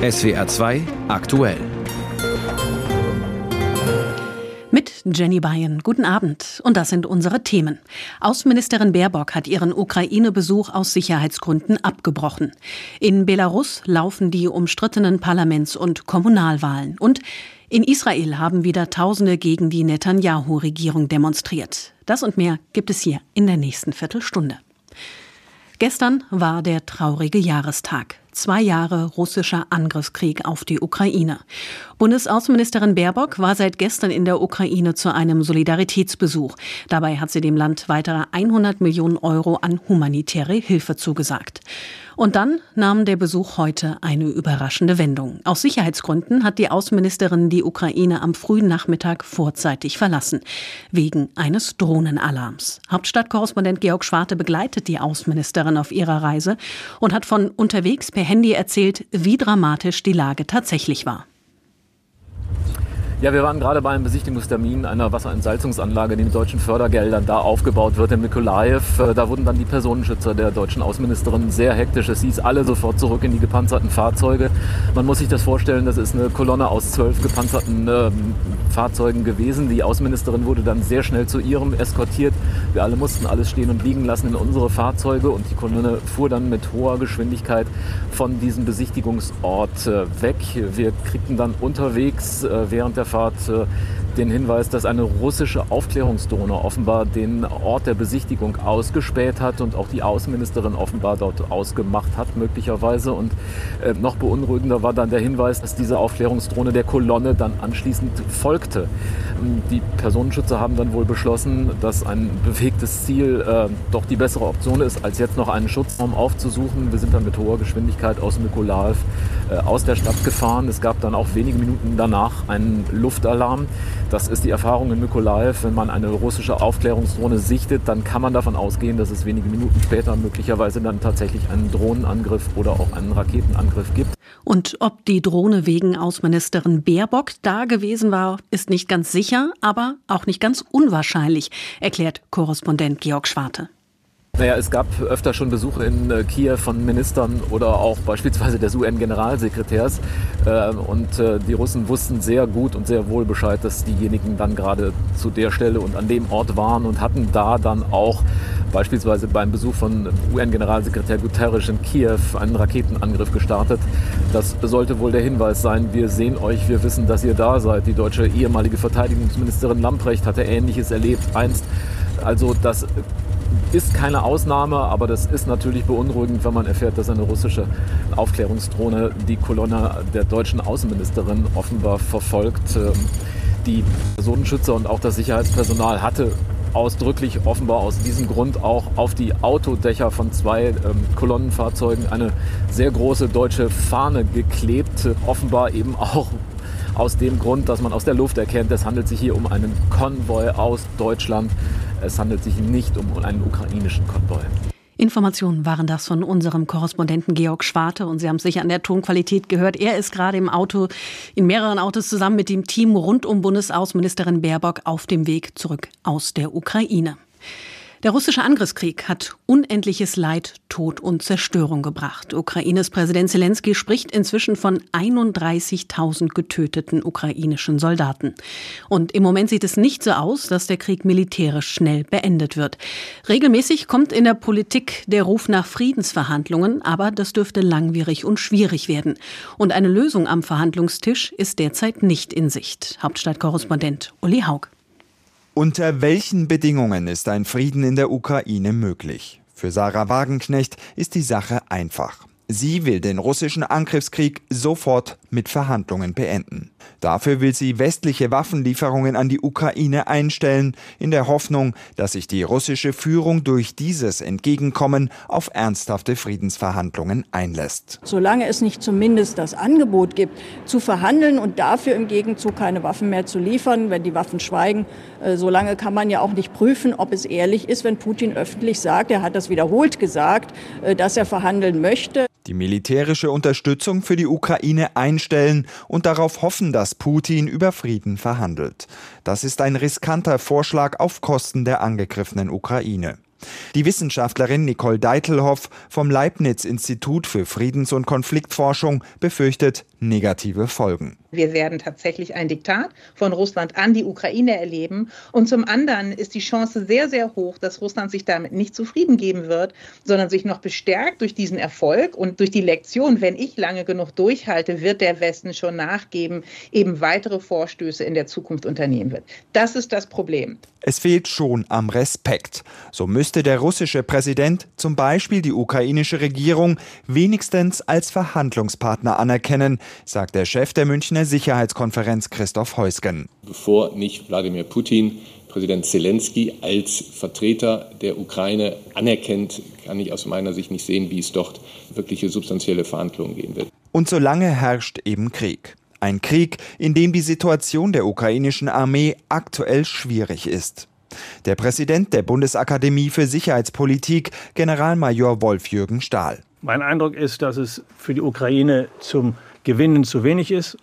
SWR 2 aktuell. Mit Jenny Bayen. Guten Abend. Und das sind unsere Themen. Außenministerin Baerbock hat ihren Ukraine-Besuch aus Sicherheitsgründen abgebrochen. In Belarus laufen die umstrittenen Parlaments- und Kommunalwahlen. Und in Israel haben wieder Tausende gegen die Netanyahu-Regierung demonstriert. Das und mehr gibt es hier in der nächsten Viertelstunde. Gestern war der traurige Jahrestag. Zwei Jahre russischer Angriffskrieg auf die Ukraine. Bundesaußenministerin Baerbock war seit gestern in der Ukraine zu einem Solidaritätsbesuch. Dabei hat sie dem Land weitere 100 Millionen Euro an humanitäre Hilfe zugesagt. Und dann nahm der Besuch heute eine überraschende Wendung. Aus Sicherheitsgründen hat die Außenministerin die Ukraine am frühen Nachmittag vorzeitig verlassen. Wegen eines Drohnenalarms. Hauptstadtkorrespondent Georg Schwarte begleitet die Außenministerin auf ihrer Reise und hat von unterwegs per Handy erzählt, wie dramatisch die Lage tatsächlich war. Ja, wir waren gerade bei einem Besichtigungstermin einer Wasserentsalzungsanlage, die mit deutschen Fördergeldern da aufgebaut wird in Mikolaev. Äh, da wurden dann die Personenschützer der deutschen Außenministerin sehr hektisch. Es hieß alle sofort zurück in die gepanzerten Fahrzeuge. Man muss sich das vorstellen, das ist eine Kolonne aus zwölf gepanzerten äh, Fahrzeugen gewesen. Die Außenministerin wurde dann sehr schnell zu ihrem eskortiert. Wir alle mussten alles stehen und liegen lassen in unsere Fahrzeuge und die Kolonne fuhr dann mit hoher Geschwindigkeit von diesem Besichtigungsort äh, weg. Wir kriegten dann unterwegs äh, während der Fahrt äh, den Hinweis, dass eine russische Aufklärungsdrohne offenbar den Ort der Besichtigung ausgespäht hat und auch die Außenministerin offenbar dort ausgemacht hat, möglicherweise. Und äh, noch beunruhigender war dann der Hinweis, dass diese Aufklärungsdrohne der Kolonne dann anschließend folgte. Ähm, die Personenschützer haben dann wohl beschlossen, dass ein bewegtes Ziel äh, doch die bessere Option ist, als jetzt noch einen Schutzraum aufzusuchen. Wir sind dann mit hoher Geschwindigkeit aus Mykolaev äh, aus der Stadt gefahren. Es gab dann auch wenige Minuten danach einen Luftalarm. Das ist die Erfahrung in Mykolaiv. Wenn man eine russische Aufklärungsdrohne sichtet, dann kann man davon ausgehen, dass es wenige Minuten später möglicherweise dann tatsächlich einen Drohnenangriff oder auch einen Raketenangriff gibt. Und ob die Drohne wegen Außenministerin Baerbock da gewesen war, ist nicht ganz sicher, aber auch nicht ganz unwahrscheinlich, erklärt Korrespondent Georg Schwarte. Naja, es gab öfter schon Besuche in äh, Kiew von Ministern oder auch beispielsweise des UN-Generalsekretärs. Äh, und äh, die Russen wussten sehr gut und sehr wohl Bescheid, dass diejenigen dann gerade zu der Stelle und an dem Ort waren und hatten da dann auch beispielsweise beim Besuch von UN-Generalsekretär Guterres in Kiew einen Raketenangriff gestartet. Das sollte wohl der Hinweis sein, wir sehen euch, wir wissen, dass ihr da seid. Die deutsche ehemalige Verteidigungsministerin Lamprecht hatte Ähnliches erlebt einst. Also das ist keine Ausnahme, aber das ist natürlich beunruhigend, wenn man erfährt, dass eine russische Aufklärungsdrohne die Kolonne der deutschen Außenministerin offenbar verfolgt. Ähm, die Personenschützer und auch das Sicherheitspersonal hatte ausdrücklich offenbar aus diesem Grund auch auf die Autodächer von zwei ähm, Kolonnenfahrzeugen eine sehr große deutsche Fahne geklebt. Offenbar eben auch aus dem Grund, dass man aus der Luft erkennt, es handelt sich hier um einen Konvoi aus Deutschland. Es handelt sich nicht um einen ukrainischen Konvoi. Informationen waren das von unserem Korrespondenten Georg Schwarte und Sie haben es sicher an der Tonqualität gehört. Er ist gerade im Auto, in mehreren Autos zusammen mit dem Team rund um Bundesaußenministerin Baerbock auf dem Weg zurück aus der Ukraine. Der russische Angriffskrieg hat unendliches Leid, Tod und Zerstörung gebracht. Ukraines Präsident Zelensky spricht inzwischen von 31.000 getöteten ukrainischen Soldaten. Und im Moment sieht es nicht so aus, dass der Krieg militärisch schnell beendet wird. Regelmäßig kommt in der Politik der Ruf nach Friedensverhandlungen, aber das dürfte langwierig und schwierig werden. Und eine Lösung am Verhandlungstisch ist derzeit nicht in Sicht. Hauptstadtkorrespondent Uli Haug. Unter welchen Bedingungen ist ein Frieden in der Ukraine möglich? Für Sarah Wagenknecht ist die Sache einfach. Sie will den russischen Angriffskrieg sofort mit Verhandlungen beenden. Dafür will sie westliche Waffenlieferungen an die Ukraine einstellen, in der Hoffnung, dass sich die russische Führung durch dieses Entgegenkommen auf ernsthafte Friedensverhandlungen einlässt. Solange es nicht zumindest das Angebot gibt, zu verhandeln und dafür im Gegenzug keine Waffen mehr zu liefern, wenn die Waffen schweigen, äh, solange kann man ja auch nicht prüfen, ob es ehrlich ist, wenn Putin öffentlich sagt, er hat das wiederholt gesagt, äh, dass er verhandeln möchte die militärische Unterstützung für die Ukraine einstellen und darauf hoffen, dass Putin über Frieden verhandelt. Das ist ein riskanter Vorschlag auf Kosten der angegriffenen Ukraine. Die Wissenschaftlerin Nicole Deitelhoff vom Leibniz-Institut für Friedens- und Konfliktforschung befürchtet negative Folgen. Wir werden tatsächlich ein Diktat von Russland an die Ukraine erleben. Und zum anderen ist die Chance sehr, sehr hoch, dass Russland sich damit nicht zufrieden geben wird, sondern sich noch bestärkt durch diesen Erfolg und durch die Lektion, wenn ich lange genug durchhalte, wird der Westen schon nachgeben, eben weitere Vorstöße in der Zukunft unternehmen wird. Das ist das Problem. Es fehlt schon am Respekt. So müsste der russische Präsident zum Beispiel die ukrainische Regierung wenigstens als Verhandlungspartner anerkennen, sagt der Chef der Münchner Sicherheitskonferenz Christoph Heusgen. Bevor nicht Wladimir Putin Präsident Zelensky als Vertreter der Ukraine anerkennt, kann ich aus meiner Sicht nicht sehen, wie es dort wirkliche substanzielle Verhandlungen gehen wird. Und solange herrscht eben Krieg. Ein Krieg, in dem die Situation der ukrainischen Armee aktuell schwierig ist. Der Präsident der Bundesakademie für Sicherheitspolitik, Generalmajor Wolf-Jürgen Stahl. Mein Eindruck ist, dass es für die Ukraine zum Gewinnen zu wenig ist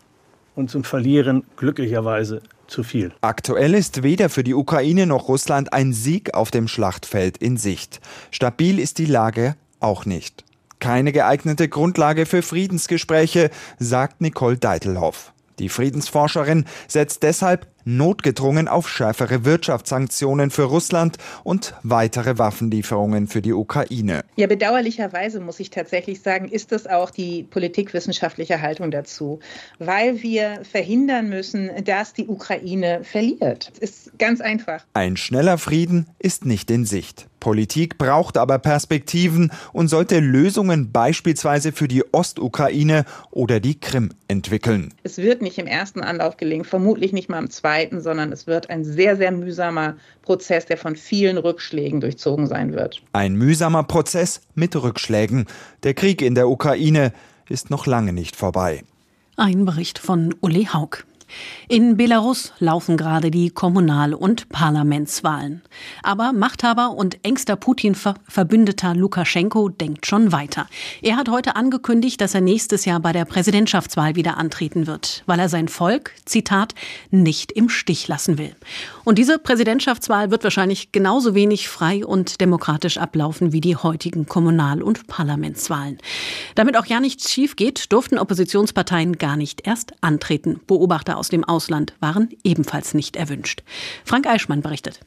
und zum Verlieren glücklicherweise zu viel. Aktuell ist weder für die Ukraine noch Russland ein Sieg auf dem Schlachtfeld in Sicht. Stabil ist die Lage auch nicht. Keine geeignete Grundlage für Friedensgespräche, sagt Nicole Deitelhoff. Die Friedensforscherin setzt deshalb notgedrungen auf schärfere Wirtschaftssanktionen für Russland und weitere Waffenlieferungen für die Ukraine. Ja, bedauerlicherweise muss ich tatsächlich sagen, ist das auch die politikwissenschaftliche Haltung dazu, weil wir verhindern müssen, dass die Ukraine verliert. Das ist ganz einfach. Ein schneller Frieden ist nicht in Sicht. Politik braucht aber Perspektiven und sollte Lösungen beispielsweise für die Ostukraine oder die Krim entwickeln. Es wird nicht im ersten Anlauf gelingen, vermutlich nicht mal im zweiten, sondern es wird ein sehr, sehr mühsamer Prozess, der von vielen Rückschlägen durchzogen sein wird. Ein mühsamer Prozess mit Rückschlägen. Der Krieg in der Ukraine ist noch lange nicht vorbei. Ein Bericht von Uli Haug. In Belarus laufen gerade die Kommunal- und Parlamentswahlen. Aber Machthaber und engster Putin-Verbündeter Lukaschenko denkt schon weiter. Er hat heute angekündigt, dass er nächstes Jahr bei der Präsidentschaftswahl wieder antreten wird, weil er sein Volk, Zitat, nicht im Stich lassen will. Und diese Präsidentschaftswahl wird wahrscheinlich genauso wenig frei und demokratisch ablaufen wie die heutigen Kommunal- und Parlamentswahlen. Damit auch ja nichts schief geht, durften Oppositionsparteien gar nicht erst antreten. Beobachter aus dem Ausland waren ebenfalls nicht erwünscht. Frank Eichmann berichtet.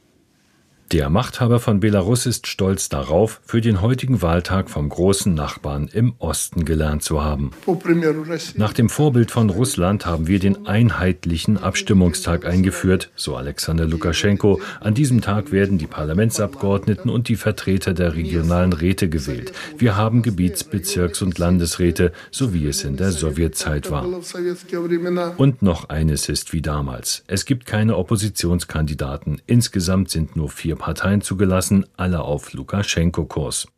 Der Machthaber von Belarus ist stolz darauf, für den heutigen Wahltag vom großen Nachbarn im Osten gelernt zu haben. Nach dem Vorbild von Russland haben wir den einheitlichen Abstimmungstag eingeführt, so Alexander Lukaschenko. An diesem Tag werden die Parlamentsabgeordneten und die Vertreter der regionalen Räte gewählt. Wir haben Gebiets-, Bezirks- und Landesräte, so wie es in der Sowjetzeit war. Und noch eines ist wie damals. Es gibt keine Oppositionskandidaten. Insgesamt sind nur vier Parteien zugelassen, alle auf Lukaschenko-Kurs.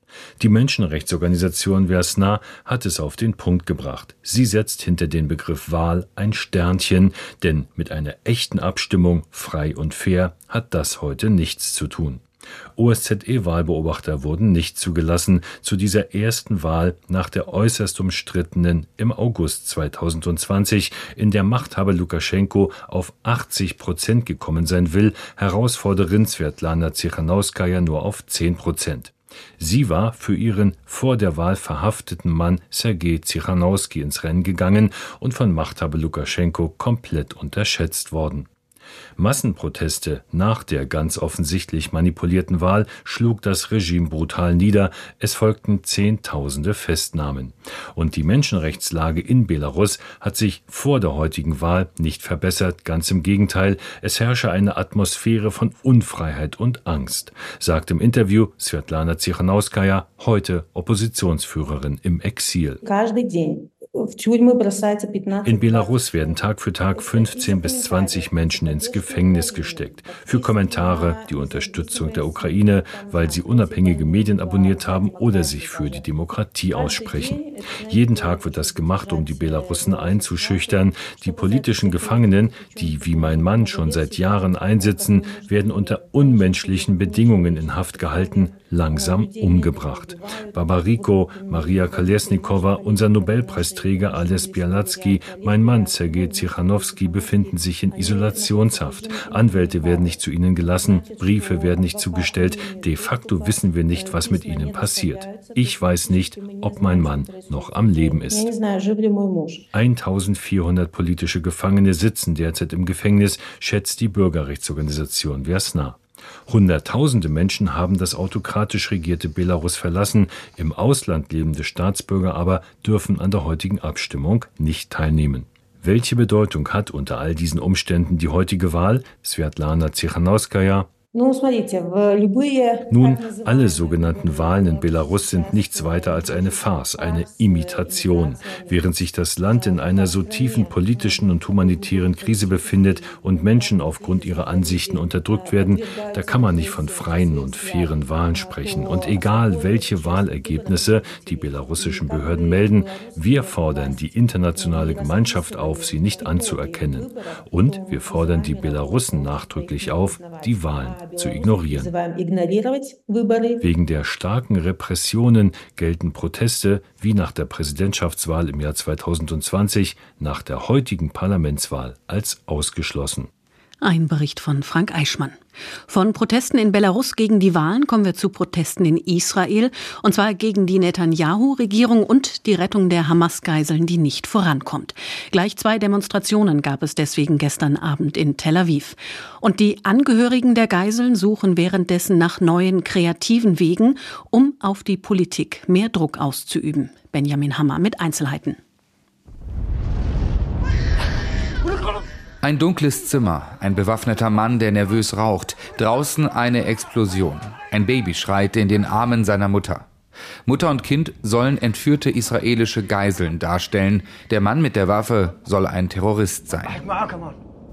Die Menschenrechtsorganisation Versna hat es auf den Punkt gebracht. Sie setzt hinter den Begriff Wahl ein Sternchen, denn mit einer echten Abstimmung, frei und fair, hat das heute nichts zu tun. OSZE-Wahlbeobachter wurden nicht zugelassen zu dieser ersten Wahl nach der äußerst umstrittenen im August 2020, in der Machthaber Lukaschenko auf 80 Prozent gekommen sein will, Herausforderin Svetlana Tsikhanouskaya nur auf 10 Prozent. Sie war für ihren vor der Wahl verhafteten Mann Sergei Tsikhanouski ins Rennen gegangen und von Machthaber Lukaschenko komplett unterschätzt worden. Massenproteste nach der ganz offensichtlich manipulierten Wahl schlug das Regime brutal nieder, es folgten Zehntausende Festnahmen. Und die Menschenrechtslage in Belarus hat sich vor der heutigen Wahl nicht verbessert, ganz im Gegenteil, es herrsche eine Atmosphäre von Unfreiheit und Angst, sagt im Interview Svetlana Tsikhanouskaya, heute Oppositionsführerin im Exil. In Belarus werden Tag für Tag 15 bis 20 Menschen ins Gefängnis gesteckt. Für Kommentare, die Unterstützung der Ukraine, weil sie unabhängige Medien abonniert haben oder sich für die Demokratie aussprechen. Jeden Tag wird das gemacht, um die Belarussen einzuschüchtern. Die politischen Gefangenen, die wie mein Mann schon seit Jahren einsitzen, werden unter unmenschlichen Bedingungen in Haft gehalten, langsam umgebracht. Babariko, Maria Kolesnikova, unser Nobelpreisträger Ales Bialatsky, mein Mann Sergei Zichanowski befinden sich in Isolationshaft. Anwälte werden nicht zu ihnen gelassen, Briefe werden nicht zugestellt. De facto wissen wir nicht, was mit ihnen passiert. Ich weiß nicht, ob mein Mann noch am Leben ist. 1400 politische Gefangene sitzen derzeit im Gefängnis, schätzt die Bürgerrechtsorganisation Versna. Hunderttausende Menschen haben das autokratisch regierte Belarus verlassen, im Ausland lebende Staatsbürger aber dürfen an der heutigen Abstimmung nicht teilnehmen. Welche Bedeutung hat unter all diesen Umständen die heutige Wahl? Svetlana Tsikhanouskaya, nun, alle sogenannten Wahlen in Belarus sind nichts weiter als eine Farce, eine Imitation. Während sich das Land in einer so tiefen politischen und humanitären Krise befindet und Menschen aufgrund ihrer Ansichten unterdrückt werden, da kann man nicht von freien und fairen Wahlen sprechen. Und egal, welche Wahlergebnisse die belarussischen Behörden melden, wir fordern die internationale Gemeinschaft auf, sie nicht anzuerkennen. Und wir fordern die Belarussen nachdrücklich auf, die Wahlen zu ignorieren. Wegen der starken Repressionen gelten Proteste wie nach der Präsidentschaftswahl im Jahr 2020 nach der heutigen Parlamentswahl als ausgeschlossen. Ein Bericht von Frank Eichmann. Von Protesten in Belarus gegen die Wahlen kommen wir zu Protesten in Israel, und zwar gegen die Netanyahu-Regierung und die Rettung der Hamas-Geiseln, die nicht vorankommt. Gleich zwei Demonstrationen gab es deswegen gestern Abend in Tel Aviv. Und die Angehörigen der Geiseln suchen währenddessen nach neuen kreativen Wegen, um auf die Politik mehr Druck auszuüben. Benjamin Hammer mit Einzelheiten. Ein dunkles Zimmer, ein bewaffneter Mann, der nervös raucht, draußen eine Explosion. Ein Baby schreit in den Armen seiner Mutter. Mutter und Kind sollen entführte israelische Geiseln darstellen. Der Mann mit der Waffe soll ein Terrorist sein.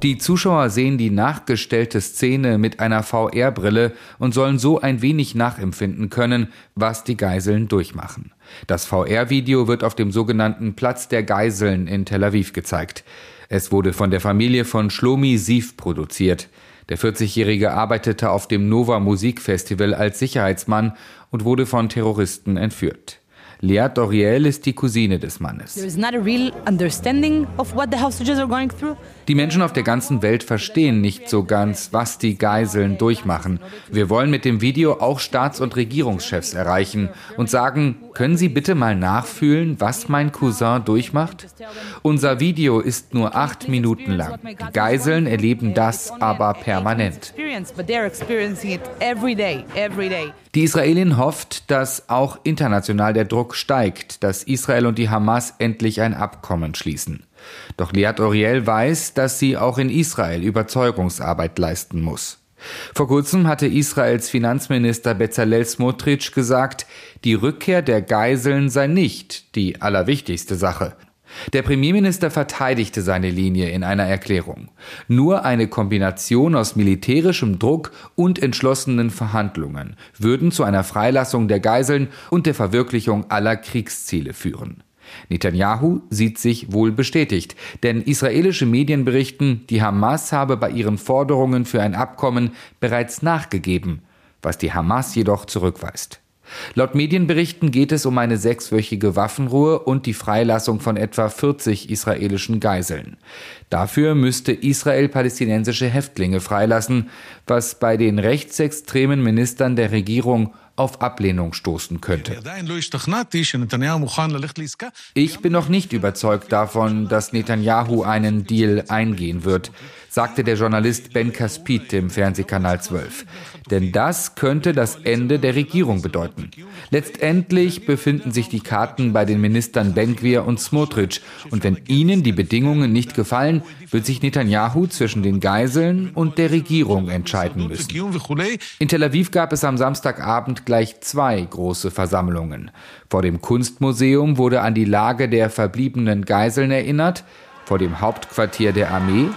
Die Zuschauer sehen die nachgestellte Szene mit einer VR-Brille und sollen so ein wenig nachempfinden können, was die Geiseln durchmachen. Das VR-Video wird auf dem sogenannten Platz der Geiseln in Tel Aviv gezeigt. Es wurde von der Familie von Shlomi Sief produziert. Der 40-Jährige arbeitete auf dem Nova Musikfestival als Sicherheitsmann und wurde von Terroristen entführt. Lea Doriel ist die Cousine des Mannes. Die Menschen auf der ganzen Welt verstehen nicht so ganz, was die Geiseln durchmachen. Wir wollen mit dem Video auch Staats- und Regierungschefs erreichen und sagen, können Sie bitte mal nachfühlen, was mein Cousin durchmacht? Unser Video ist nur acht Minuten lang. Die Geiseln erleben das aber permanent. Die Israelin hofft, dass auch international der Druck steigt, dass Israel und die Hamas endlich ein Abkommen schließen. Doch Liat Oriel weiß, dass sie auch in Israel Überzeugungsarbeit leisten muss. Vor kurzem hatte Israels Finanzminister Bezalel Smotrich gesagt, die Rückkehr der Geiseln sei nicht die allerwichtigste Sache. Der Premierminister verteidigte seine Linie in einer Erklärung. Nur eine Kombination aus militärischem Druck und entschlossenen Verhandlungen würden zu einer Freilassung der Geiseln und der Verwirklichung aller Kriegsziele führen. Netanyahu sieht sich wohl bestätigt, denn israelische Medien berichten, die Hamas habe bei ihren Forderungen für ein Abkommen bereits nachgegeben, was die Hamas jedoch zurückweist. Laut Medienberichten geht es um eine sechswöchige Waffenruhe und die Freilassung von etwa 40 israelischen Geiseln. Dafür müsste Israel palästinensische Häftlinge freilassen, was bei den rechtsextremen Ministern der Regierung auf Ablehnung stoßen könnte. Ich bin noch nicht überzeugt davon, dass Netanyahu einen Deal eingehen wird, sagte der Journalist Ben Kaspit im Fernsehkanal 12. Denn das könnte das Ende der Regierung bedeuten. Letztendlich befinden sich die Karten bei den Ministern Benkvir und Smotrich. Und wenn ihnen die Bedingungen nicht gefallen, wird sich Netanyahu zwischen den Geiseln und der Regierung entscheiden müssen. In Tel Aviv gab es am Samstagabend gleich zwei große Versammlungen. Vor dem Kunstmuseum wurde an die Lage der verbliebenen Geiseln erinnert. Vor dem Hauptquartier der Armee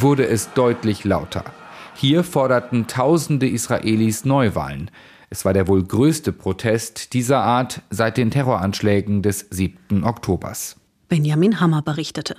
wurde es deutlich lauter. Hier forderten tausende Israelis Neuwahlen. Es war der wohl größte Protest dieser Art seit den Terroranschlägen des 7. Oktobers. Benjamin Hammer berichtete.